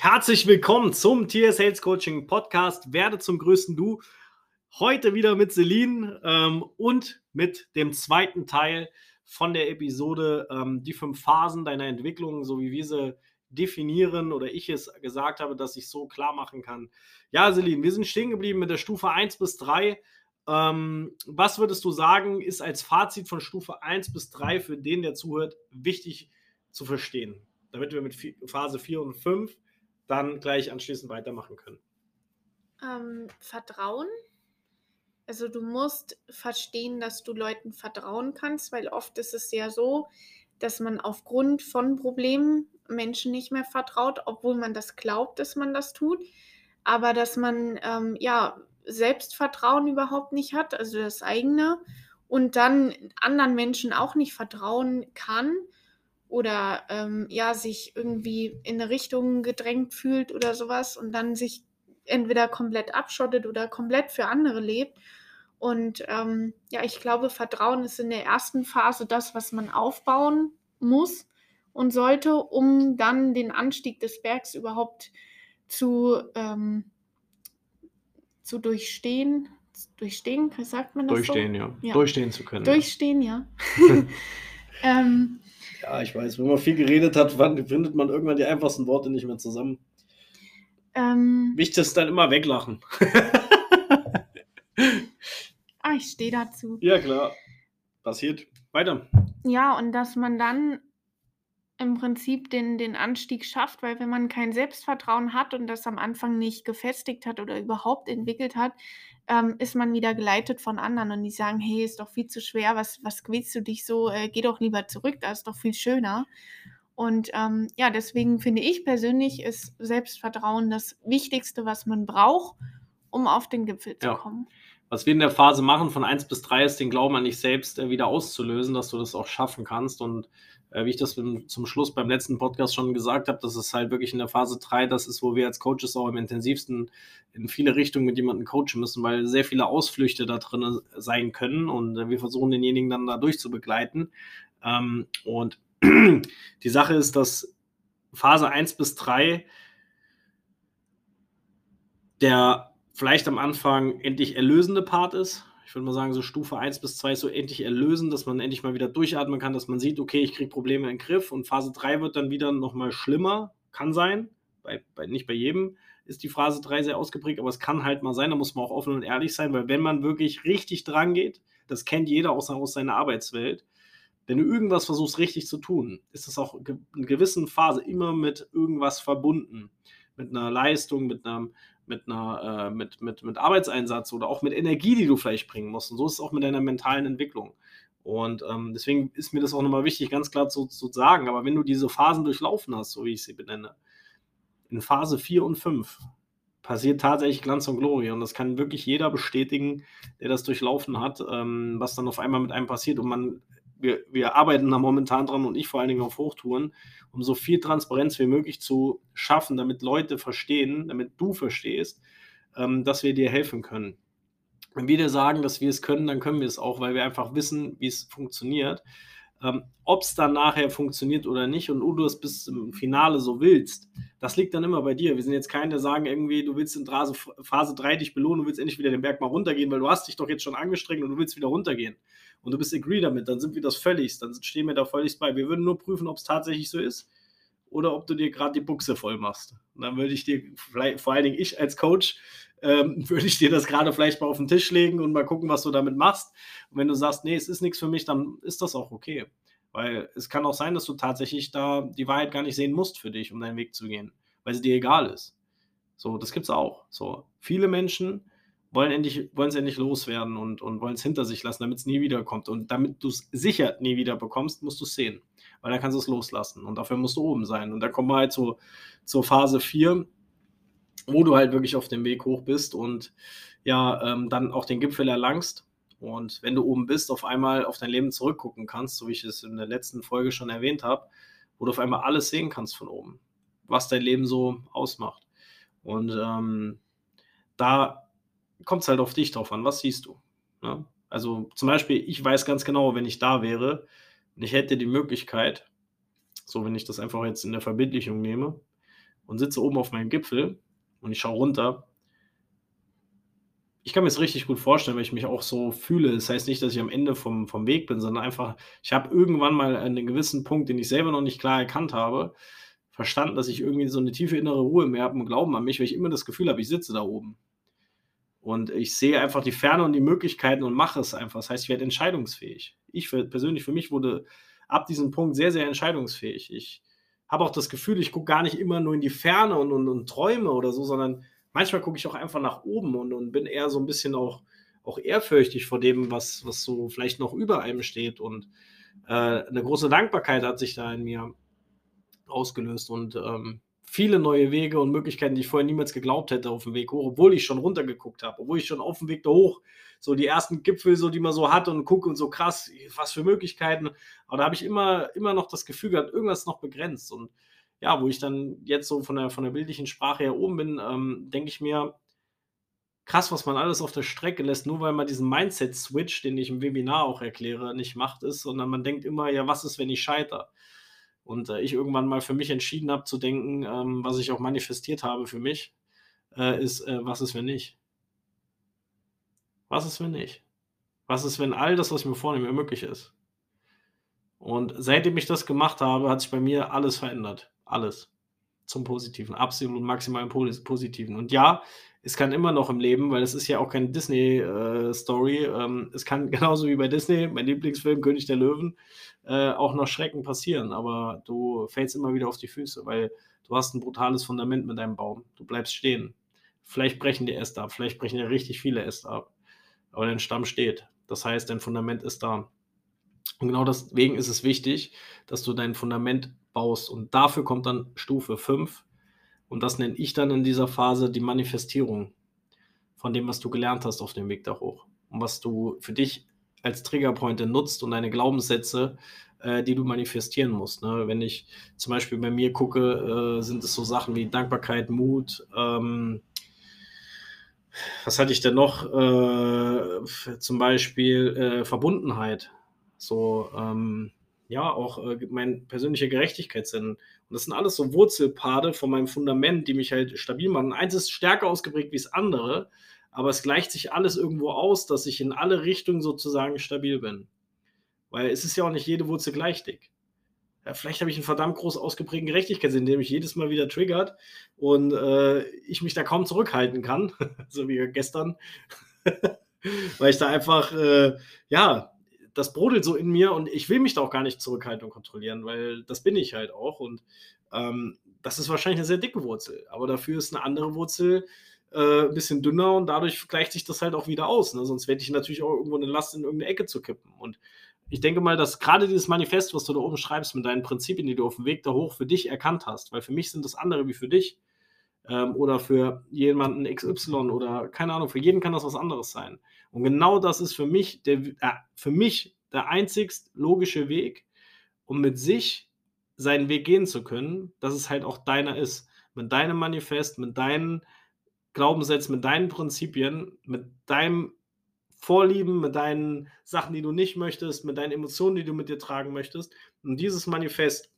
Herzlich willkommen zum Tier Sales Coaching Podcast. Werde zum größten Du. Heute wieder mit Celine ähm, und mit dem zweiten Teil von der Episode, ähm, die fünf Phasen deiner Entwicklung, so wie wir sie definieren oder ich es gesagt habe, dass ich so klar machen kann. Ja, Celine, wir sind stehen geblieben mit der Stufe 1 bis 3. Ähm, was würdest du sagen, ist als Fazit von Stufe 1 bis 3 für den, der zuhört, wichtig zu verstehen, damit wir mit Phase 4 und 5 dann gleich anschließend weitermachen können? Ähm, Vertrauen. Also du musst verstehen, dass du Leuten vertrauen kannst, weil oft ist es ja so, dass man aufgrund von Problemen Menschen nicht mehr vertraut, obwohl man das glaubt, dass man das tut. Aber dass man ähm, ja Selbstvertrauen überhaupt nicht hat, also das eigene, und dann anderen Menschen auch nicht vertrauen kann oder ähm, ja, sich irgendwie in eine Richtung gedrängt fühlt oder sowas und dann sich entweder komplett abschottet oder komplett für andere lebt. Und ähm, ja, ich glaube, Vertrauen ist in der ersten Phase das, was man aufbauen muss und sollte, um dann den Anstieg des Bergs überhaupt zu, ähm, zu durchstehen. Durchstehen, sagt man das Durchstehen, so? ja. ja. Durchstehen zu können. Durchstehen, ja. ja. ähm, ja, ich weiß, wenn man viel geredet hat, findet man irgendwann die einfachsten Worte nicht mehr zusammen. Ähm, Wichtig ist dann immer weglachen. ah, ich stehe dazu. Ja, klar. Passiert. Weiter. Ja, und dass man dann im Prinzip den, den Anstieg schafft, weil wenn man kein Selbstvertrauen hat und das am Anfang nicht gefestigt hat oder überhaupt entwickelt hat, ähm, ist man wieder geleitet von anderen und die sagen, hey, ist doch viel zu schwer, was, was quälst du dich so, äh, geh doch lieber zurück, da ist doch viel schöner. Und ähm, ja, deswegen finde ich persönlich, ist Selbstvertrauen das Wichtigste, was man braucht, um auf den Gipfel zu ja. kommen. Was wir in der Phase machen, von 1 bis 3, ist den Glauben an dich selbst äh, wieder auszulösen, dass du das auch schaffen kannst. Und wie ich das zum Schluss beim letzten Podcast schon gesagt habe, das ist halt wirklich in der Phase 3, das ist, wo wir als Coaches auch am intensivsten in viele Richtungen mit jemandem coachen müssen, weil sehr viele Ausflüchte da drin sein können und äh, wir versuchen denjenigen dann da durchzubegleiten. Ähm, und die Sache ist, dass Phase 1 bis 3 der vielleicht am Anfang endlich erlösende Part ist, ich würde mal sagen, so Stufe 1 bis 2 ist so endlich erlösen, dass man endlich mal wieder durchatmen kann, dass man sieht, okay, ich kriege Probleme in den Griff und Phase 3 wird dann wieder nochmal schlimmer, kann sein, bei, bei, nicht bei jedem ist die Phase 3 sehr ausgeprägt, aber es kann halt mal sein, da muss man auch offen und ehrlich sein, weil wenn man wirklich richtig dran geht, das kennt jeder aus, aus seiner Arbeitswelt, wenn du irgendwas versuchst richtig zu tun, ist das auch in gewissen Phase immer mit irgendwas verbunden. Mit einer Leistung, mit einem, mit, einer, äh, mit, mit, mit Arbeitseinsatz oder auch mit Energie, die du vielleicht bringen musst. Und so ist es auch mit deiner mentalen Entwicklung. Und ähm, deswegen ist mir das auch nochmal wichtig, ganz klar zu, zu sagen. Aber wenn du diese Phasen durchlaufen hast, so wie ich sie benenne, in Phase 4 und 5 passiert tatsächlich Glanz und Glorie. Und das kann wirklich jeder bestätigen, der das durchlaufen hat, ähm, was dann auf einmal mit einem passiert. Und man, wir, wir arbeiten da momentan dran und ich vor allen Dingen auf Hochtouren, um so viel Transparenz wie möglich zu schaffen, damit Leute verstehen, damit du verstehst, ähm, dass wir dir helfen können. Wenn wir dir sagen, dass wir es können, dann können wir es auch, weil wir einfach wissen, wie es funktioniert. Ähm, Ob es dann nachher funktioniert oder nicht und du es bis zum Finale so willst, das liegt dann immer bei dir. Wir sind jetzt keine, der sagen irgendwie, du willst in Phase 3 dich belohnen, du willst endlich wieder den Berg mal runtergehen, weil du hast dich doch jetzt schon angestrengt und du willst wieder runtergehen und du bist agree damit, dann sind wir das völlig, dann stehen wir da völlig bei. Wir würden nur prüfen, ob es tatsächlich so ist oder ob du dir gerade die Buchse voll machst. Und dann würde ich dir, vor allen Dingen ich als Coach, ähm, würde ich dir das gerade vielleicht mal auf den Tisch legen und mal gucken, was du damit machst. Und wenn du sagst, nee, es ist nichts für mich, dann ist das auch okay. Weil es kann auch sein, dass du tatsächlich da die Wahrheit gar nicht sehen musst für dich, um deinen Weg zu gehen, weil sie dir egal ist. So, das gibt es auch. So, viele Menschen wollen endlich, wollen es endlich loswerden und, und wollen es hinter sich lassen, damit es nie wiederkommt. Und damit du es sicher nie wieder bekommst, musst du es sehen. Weil dann kannst du es loslassen. Und dafür musst du oben sein. Und da kommen wir halt so zur Phase 4, wo du halt wirklich auf dem Weg hoch bist und ja, ähm, dann auch den Gipfel erlangst. Und wenn du oben bist, auf einmal auf dein Leben zurückgucken kannst, so wie ich es in der letzten Folge schon erwähnt habe, wo du auf einmal alles sehen kannst von oben, was dein Leben so ausmacht. Und ähm, da kommt es halt auf dich drauf an. Was siehst du? Ne? Also zum Beispiel, ich weiß ganz genau, wenn ich da wäre und ich hätte die Möglichkeit, so wenn ich das einfach jetzt in der Verbindlichung nehme, und sitze oben auf meinem Gipfel und ich schaue runter, ich kann mir das richtig gut vorstellen, weil ich mich auch so fühle. Das heißt nicht, dass ich am Ende vom, vom Weg bin, sondern einfach, ich habe irgendwann mal einen gewissen Punkt, den ich selber noch nicht klar erkannt habe, verstanden, dass ich irgendwie so eine tiefe innere Ruhe mehr habe und Glauben an mich, weil ich immer das Gefühl habe, ich sitze da oben. Und ich sehe einfach die Ferne und die Möglichkeiten und mache es einfach. Das heißt, ich werde entscheidungsfähig. Ich persönlich, für mich wurde ab diesem Punkt sehr, sehr entscheidungsfähig. Ich habe auch das Gefühl, ich gucke gar nicht immer nur in die Ferne und, und, und träume oder so, sondern manchmal gucke ich auch einfach nach oben und, und bin eher so ein bisschen auch, auch ehrfürchtig vor dem, was, was so vielleicht noch über einem steht. Und äh, eine große Dankbarkeit hat sich da in mir ausgelöst und ähm, viele neue Wege und Möglichkeiten, die ich vorher niemals geglaubt hätte auf dem Weg hoch, obwohl ich schon runtergeguckt habe, obwohl ich schon auf dem Weg da hoch so die ersten Gipfel, so die man so hat und gucke und so krass, was für Möglichkeiten. Aber da habe ich immer, immer noch das Gefühl gehabt, irgendwas noch begrenzt. Und ja, wo ich dann jetzt so von der, von der bildlichen Sprache her oben bin, ähm, denke ich mir, krass, was man alles auf der Strecke lässt, nur weil man diesen Mindset-Switch, den ich im Webinar auch erkläre, nicht macht ist, sondern man denkt immer, ja, was ist, wenn ich scheitere? Und äh, ich irgendwann mal für mich entschieden habe zu denken, ähm, was ich auch manifestiert habe für mich, äh, ist, äh, was ist, wenn nicht? Was ist, wenn nicht? Was ist, wenn all das, was ich mir vornehme, möglich ist? Und seitdem ich das gemacht habe, hat sich bei mir alles verändert. Alles. Zum Positiven. Absolut maximal im Positiven. Und ja, es kann immer noch im Leben, weil es ist ja auch keine Disney-Story. Äh, ähm, es kann genauso wie bei Disney, mein Lieblingsfilm König der Löwen, äh, auch noch Schrecken passieren. Aber du fällst immer wieder auf die Füße, weil du hast ein brutales Fundament mit deinem Baum. Du bleibst stehen. Vielleicht brechen die Äste ab, vielleicht brechen ja richtig viele Äste ab. Aber dein Stamm steht. Das heißt, dein Fundament ist da. Und genau deswegen ist es wichtig, dass du dein Fundament baust. Und dafür kommt dann Stufe 5. Und das nenne ich dann in dieser Phase die Manifestierung von dem, was du gelernt hast auf dem Weg da hoch. Und was du für dich als Triggerpointe nutzt und deine Glaubenssätze, äh, die du manifestieren musst. Ne? Wenn ich zum Beispiel bei mir gucke, äh, sind es so Sachen wie Dankbarkeit, Mut, ähm, was hatte ich denn noch? Äh, zum Beispiel äh, Verbundenheit. So, ähm, ja, auch äh, mein persönlicher Gerechtigkeitssinn. Und das sind alles so Wurzelpade von meinem Fundament, die mich halt stabil machen. Eins ist stärker ausgeprägt wie das andere, aber es gleicht sich alles irgendwo aus, dass ich in alle Richtungen sozusagen stabil bin. Weil es ist ja auch nicht jede Wurzel gleich dick. Ja, vielleicht habe ich einen verdammt groß ausgeprägten Gerechtigkeitssinn, der mich jedes Mal wieder triggert und äh, ich mich da kaum zurückhalten kann, so wie gestern, weil ich da einfach, äh, ja, das brodelt so in mir und ich will mich da auch gar nicht zurückhalten und kontrollieren, weil das bin ich halt auch und ähm, das ist wahrscheinlich eine sehr dicke Wurzel, aber dafür ist eine andere Wurzel äh, ein bisschen dünner und dadurch gleicht sich das halt auch wieder aus. Ne? Sonst werde ich natürlich auch irgendwo eine Last in irgendeine Ecke zu kippen. Und ich denke mal, dass gerade dieses Manifest, was du da oben schreibst, mit deinen Prinzipien, die du auf dem Weg da hoch für dich erkannt hast, weil für mich sind das andere wie für dich ähm, oder für jemanden XY oder keine Ahnung, für jeden kann das was anderes sein. Und genau das ist für mich der, äh, für mich der einzigst logische Weg, um mit sich seinen Weg gehen zu können, dass es halt auch deiner ist. Mit deinem Manifest, mit deinen Glaubenssätzen, mit deinen Prinzipien, mit deinem Vorlieben, mit deinen Sachen, die du nicht möchtest, mit deinen Emotionen, die du mit dir tragen möchtest. Und dieses Manifest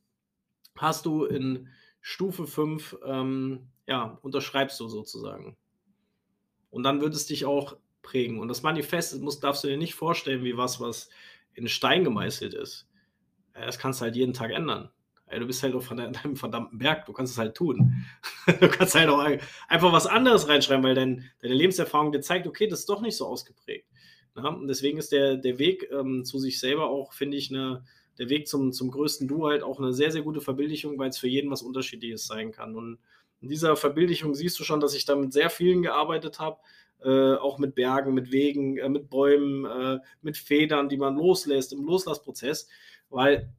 hast du in Stufe 5, ähm, ja, unterschreibst du sozusagen. Und dann wird es dich auch prägen. Und das Manifest muss, darfst du dir nicht vorstellen wie was, was in Stein gemeißelt ist. Das kannst du halt jeden Tag ändern. Du bist halt auf deinem verdammten Berg, du kannst es halt tun. Du kannst halt auch einfach was anderes reinschreiben, weil dein, deine Lebenserfahrung dir zeigt, okay, das ist doch nicht so ausgeprägt. Ja, und deswegen ist der, der Weg ähm, zu sich selber auch, finde ich, eine, der Weg zum, zum größten Du halt auch eine sehr, sehr gute Verbildlichung, weil es für jeden was Unterschiedliches sein kann. Und in dieser Verbildlichung siehst du schon, dass ich da mit sehr vielen gearbeitet habe, äh, auch mit Bergen, mit Wegen, äh, mit Bäumen, äh, mit Federn, die man loslässt im Loslassprozess, weil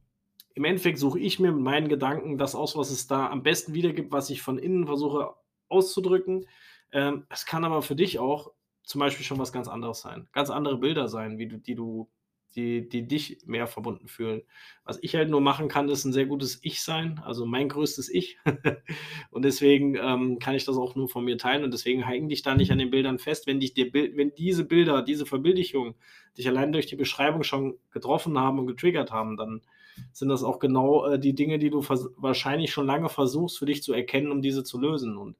im Endeffekt suche ich mir mit meinen Gedanken das aus, was es da am besten wiedergibt, was ich von innen versuche auszudrücken. Ähm, es kann aber für dich auch zum Beispiel schon was ganz anderes sein. Ganz andere Bilder sein, wie du, die du, die, die dich mehr verbunden fühlen. Was ich halt nur machen kann, ist ein sehr gutes Ich sein, also mein größtes Ich. und deswegen ähm, kann ich das auch nur von mir teilen und deswegen hänge dich da nicht an den Bildern fest. Wenn dich dir, wenn diese Bilder, diese Verbildlichung dich allein durch die Beschreibung schon getroffen haben und getriggert haben, dann sind das auch genau äh, die Dinge, die du wahrscheinlich schon lange versuchst für dich zu erkennen, um diese zu lösen. Und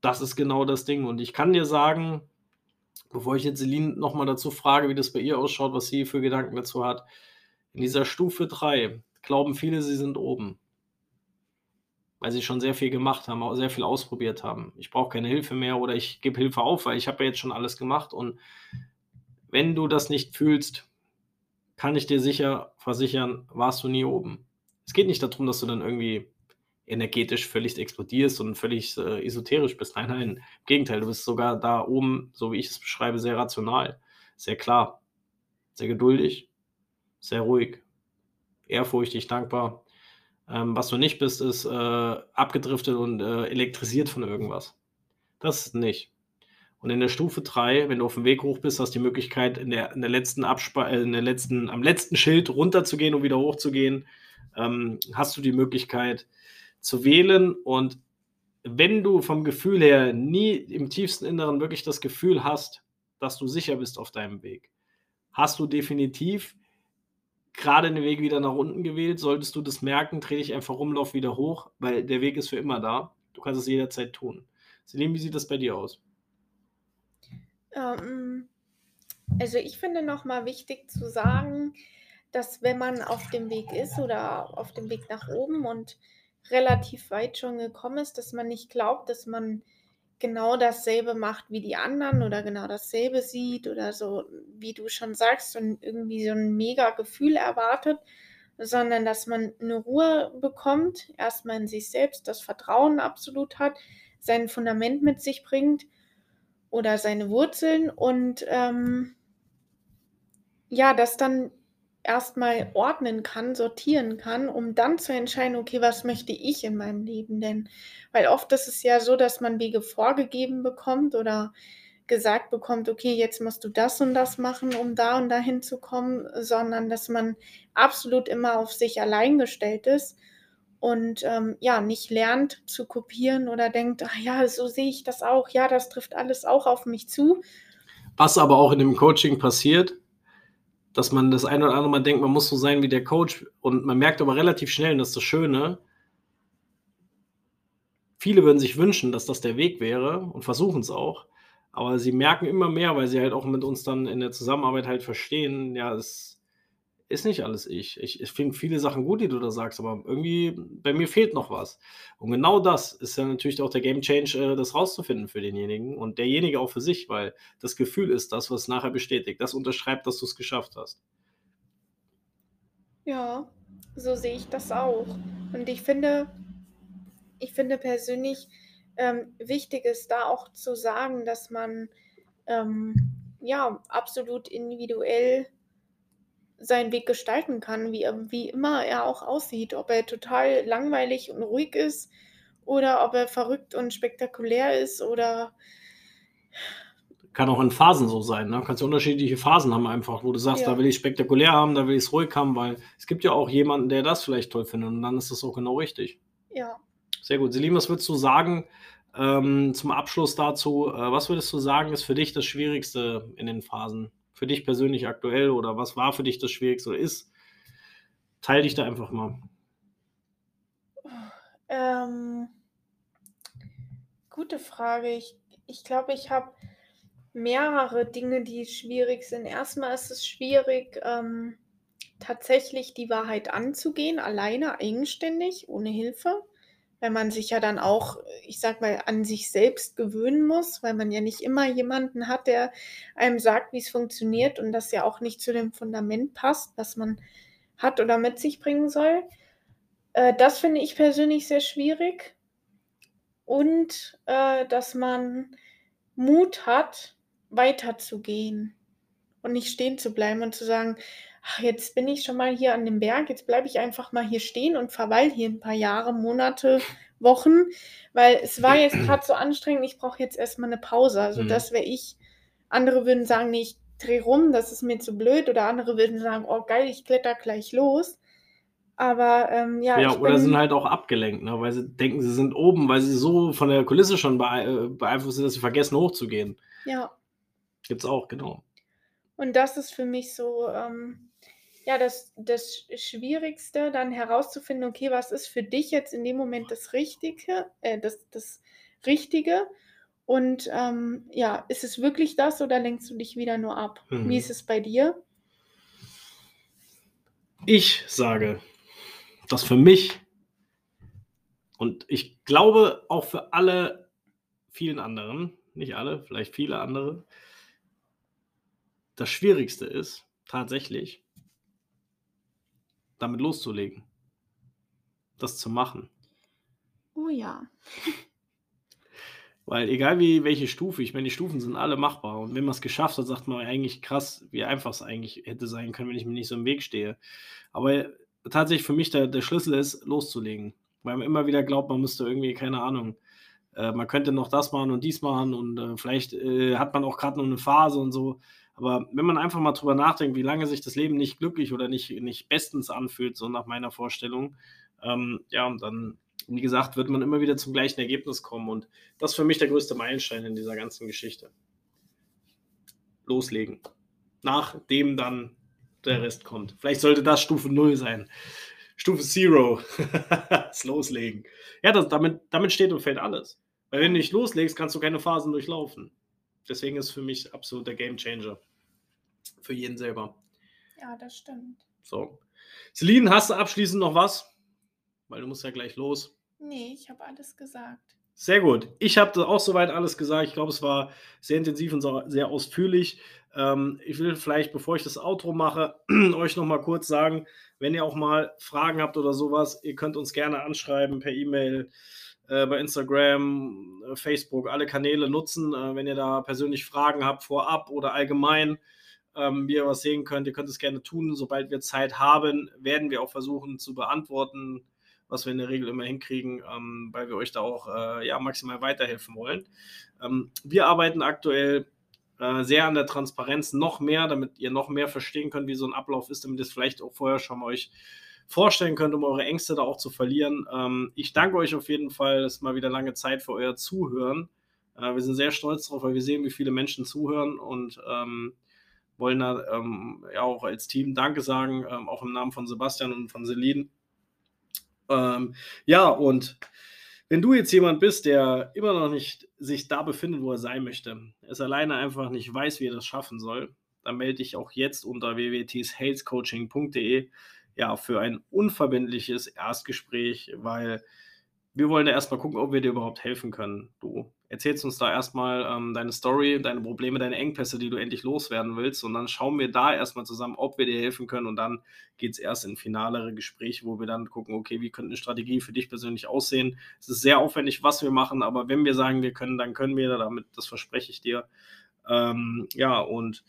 das ist genau das Ding. Und ich kann dir sagen, bevor ich jetzt Celine nochmal dazu frage, wie das bei ihr ausschaut, was sie für Gedanken dazu hat, in dieser Stufe 3 glauben viele, sie sind oben. Weil sie schon sehr viel gemacht haben, auch sehr viel ausprobiert haben. Ich brauche keine Hilfe mehr oder ich gebe Hilfe auf, weil ich habe ja jetzt schon alles gemacht. Und wenn du das nicht fühlst, kann ich dir sicher versichern, warst du nie oben. Es geht nicht darum, dass du dann irgendwie energetisch völlig explodierst und völlig äh, esoterisch bist. Nein, nein, im Gegenteil, du bist sogar da oben, so wie ich es beschreibe, sehr rational, sehr klar, sehr geduldig, sehr ruhig, ehrfurchtig, dankbar. Ähm, was du nicht bist, ist äh, abgedriftet und äh, elektrisiert von irgendwas. Das ist nicht. Und in der Stufe 3, wenn du auf dem Weg hoch bist, hast du die Möglichkeit, in der, in der letzten Abspa äh, in der letzten, am letzten Schild runterzugehen und wieder hochzugehen. Ähm, hast du die Möglichkeit zu wählen. Und wenn du vom Gefühl her nie im tiefsten Inneren wirklich das Gefühl hast, dass du sicher bist auf deinem Weg, hast du definitiv gerade den Weg wieder nach unten gewählt. Solltest du das merken, dreh dich einfach rum, lauf wieder hoch, weil der Weg ist für immer da. Du kannst es jederzeit tun. Selim, wie sieht das bei dir aus? Ähm, also ich finde nochmal wichtig zu sagen, dass wenn man auf dem Weg ist oder auf dem Weg nach oben und relativ weit schon gekommen ist, dass man nicht glaubt, dass man genau dasselbe macht wie die anderen oder genau dasselbe sieht oder so, wie du schon sagst, und irgendwie so ein mega Gefühl erwartet, sondern dass man eine Ruhe bekommt, erstmal in sich selbst, das Vertrauen absolut hat, sein Fundament mit sich bringt oder seine Wurzeln und ähm, ja, das dann erstmal ordnen kann, sortieren kann, um dann zu entscheiden, okay, was möchte ich in meinem Leben denn? Weil oft ist es ja so, dass man Wege vorgegeben bekommt oder gesagt bekommt, okay, jetzt musst du das und das machen, um da und dahin zu kommen, sondern dass man absolut immer auf sich allein gestellt ist und ähm, ja, nicht lernt zu kopieren oder denkt, ach ja, so sehe ich das auch, ja, das trifft alles auch auf mich zu. Was aber auch in dem Coaching passiert, dass man das eine oder andere Mal denkt, man muss so sein wie der Coach und man merkt aber relativ schnell, und das ist das Schöne, viele würden sich wünschen, dass das der Weg wäre und versuchen es auch, aber sie merken immer mehr, weil sie halt auch mit uns dann in der Zusammenarbeit halt verstehen, ja, es ist nicht alles ich. Ich, ich finde viele Sachen gut, die du da sagst, aber irgendwie bei mir fehlt noch was. Und genau das ist ja natürlich auch der Game Change, äh, das rauszufinden für denjenigen und derjenige auch für sich, weil das Gefühl ist das, was nachher bestätigt. Das unterschreibt, dass du es geschafft hast. Ja, so sehe ich das auch. Und ich finde, ich finde persönlich ähm, wichtig ist da auch zu sagen, dass man ähm, ja absolut individuell seinen Weg gestalten kann, wie, wie immer er auch aussieht. Ob er total langweilig und ruhig ist oder ob er verrückt und spektakulär ist oder. Kann auch in Phasen so sein. Ne? Kannst du unterschiedliche Phasen haben, einfach, wo du sagst, ja. da will ich spektakulär haben, da will ich es ruhig haben, weil es gibt ja auch jemanden, der das vielleicht toll findet und dann ist das auch genau richtig. Ja. Sehr gut. Selim, was würdest du sagen ähm, zum Abschluss dazu? Äh, was würdest du sagen, ist für dich das Schwierigste in den Phasen? Für dich persönlich aktuell oder was war für dich das Schwierigste oder ist? Teil dich da einfach mal. Ähm, gute Frage. Ich, ich glaube, ich habe mehrere Dinge, die schwierig sind. Erstmal ist es schwierig, ähm, tatsächlich die Wahrheit anzugehen, alleine, eigenständig, ohne Hilfe weil man sich ja dann auch, ich sag mal, an sich selbst gewöhnen muss, weil man ja nicht immer jemanden hat, der einem sagt, wie es funktioniert und das ja auch nicht zu dem Fundament passt, was man hat oder mit sich bringen soll. Äh, das finde ich persönlich sehr schwierig. Und äh, dass man Mut hat, weiterzugehen und nicht stehen zu bleiben und zu sagen, ach, jetzt bin ich schon mal hier an dem Berg, jetzt bleibe ich einfach mal hier stehen und verweil hier ein paar Jahre, Monate, Wochen, weil es war jetzt gerade so anstrengend, ich brauche jetzt erstmal eine Pause. Also mhm. das wäre ich. Andere würden sagen, nee, ich drehe rum, das ist mir zu blöd. Oder andere würden sagen, oh geil, ich kletter gleich los. Aber ähm, ja. Ja, oder bin, sind halt auch abgelenkt, ne? weil sie denken, sie sind oben, weil sie so von der Kulisse schon äh, beeinflusst sind, dass sie vergessen hochzugehen. Ja. Gibt's auch, genau. Und das ist für mich so, ähm, ja, das, das Schwierigste, dann herauszufinden, okay, was ist für dich jetzt in dem Moment das Richtige, äh, das, das Richtige? Und ähm, ja, ist es wirklich das oder lenkst du dich wieder nur ab? Mhm. Wie ist es bei dir? Ich sage, dass für mich und ich glaube auch für alle vielen anderen, nicht alle, vielleicht viele andere, das Schwierigste ist tatsächlich, damit loszulegen, das zu machen. Oh ja. Weil egal wie welche Stufe, ich meine, die Stufen sind alle machbar. Und wenn man es geschafft hat, sagt man eigentlich krass, wie einfach es eigentlich hätte sein können, wenn ich mir nicht so im Weg stehe. Aber tatsächlich für mich der, der Schlüssel ist, loszulegen. Weil man immer wieder glaubt, man müsste irgendwie, keine Ahnung, äh, man könnte noch das machen und dies machen und äh, vielleicht äh, hat man auch gerade noch eine Phase und so. Aber wenn man einfach mal drüber nachdenkt, wie lange sich das Leben nicht glücklich oder nicht, nicht bestens anfühlt, so nach meiner Vorstellung, ähm, ja, und dann wie gesagt, wird man immer wieder zum gleichen Ergebnis kommen. Und das ist für mich der größte Meilenstein in dieser ganzen Geschichte. Loslegen. Nachdem dann der Rest kommt. Vielleicht sollte das Stufe 0 sein. Stufe 0. das Loslegen. Ja, das, damit, damit steht und fällt alles. Weil wenn du nicht loslegst, kannst du keine Phasen durchlaufen. Deswegen ist für mich absolut der Game Changer. Für jeden selber. Ja, das stimmt. So. Celine, hast du abschließend noch was? Weil du musst ja gleich los. Nee, ich habe alles gesagt. Sehr gut. Ich habe auch soweit alles gesagt. Ich glaube, es war sehr intensiv und sehr ausführlich. Ähm, ich will vielleicht, bevor ich das Outro mache, euch noch mal kurz sagen, wenn ihr auch mal Fragen habt oder sowas, ihr könnt uns gerne anschreiben per E-Mail, äh, bei Instagram, äh, Facebook, alle Kanäle nutzen. Äh, wenn ihr da persönlich Fragen habt, vorab oder allgemein, ähm, wie ihr was sehen könnt, ihr könnt es gerne tun. Sobald wir Zeit haben, werden wir auch versuchen zu beantworten was wir in der Regel immer hinkriegen, ähm, weil wir euch da auch äh, ja, maximal weiterhelfen wollen. Ähm, wir arbeiten aktuell äh, sehr an der Transparenz, noch mehr, damit ihr noch mehr verstehen könnt, wie so ein Ablauf ist, damit ihr es vielleicht auch vorher schon mal euch vorstellen könnt, um eure Ängste da auch zu verlieren. Ähm, ich danke euch auf jeden Fall, es ist mal wieder lange Zeit für euer Zuhören. Äh, wir sind sehr stolz darauf, weil wir sehen, wie viele Menschen zuhören und ähm, wollen da ähm, ja auch als Team Danke sagen, ähm, auch im Namen von Sebastian und von Celine ähm, ja, und wenn du jetzt jemand bist, der immer noch nicht sich da befindet, wo er sein möchte, es alleine einfach nicht weiß, wie er das schaffen soll, dann melde dich auch jetzt unter www.salescoaching.de ja, für ein unverbindliches Erstgespräch, weil wir wollen da erstmal gucken, ob wir dir überhaupt helfen können. Du erzählst uns da erstmal ähm, deine Story, deine Probleme, deine Engpässe, die du endlich loswerden willst. Und dann schauen wir da erstmal zusammen, ob wir dir helfen können. Und dann geht es erst in finalere Gespräche, wo wir dann gucken, okay, wie könnte eine Strategie für dich persönlich aussehen. Es ist sehr aufwendig, was wir machen, aber wenn wir sagen, wir können, dann können wir, damit, das verspreche ich dir. Ähm, ja, und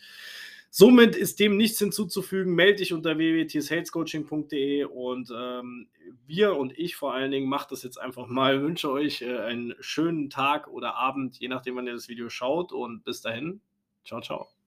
Somit ist dem nichts hinzuzufügen. Melde dich unter www.salescoaching.de und ähm, wir und ich vor allen Dingen macht das jetzt einfach mal. Wünsche euch äh, einen schönen Tag oder Abend, je nachdem, wann ihr das Video schaut und bis dahin. Ciao, ciao.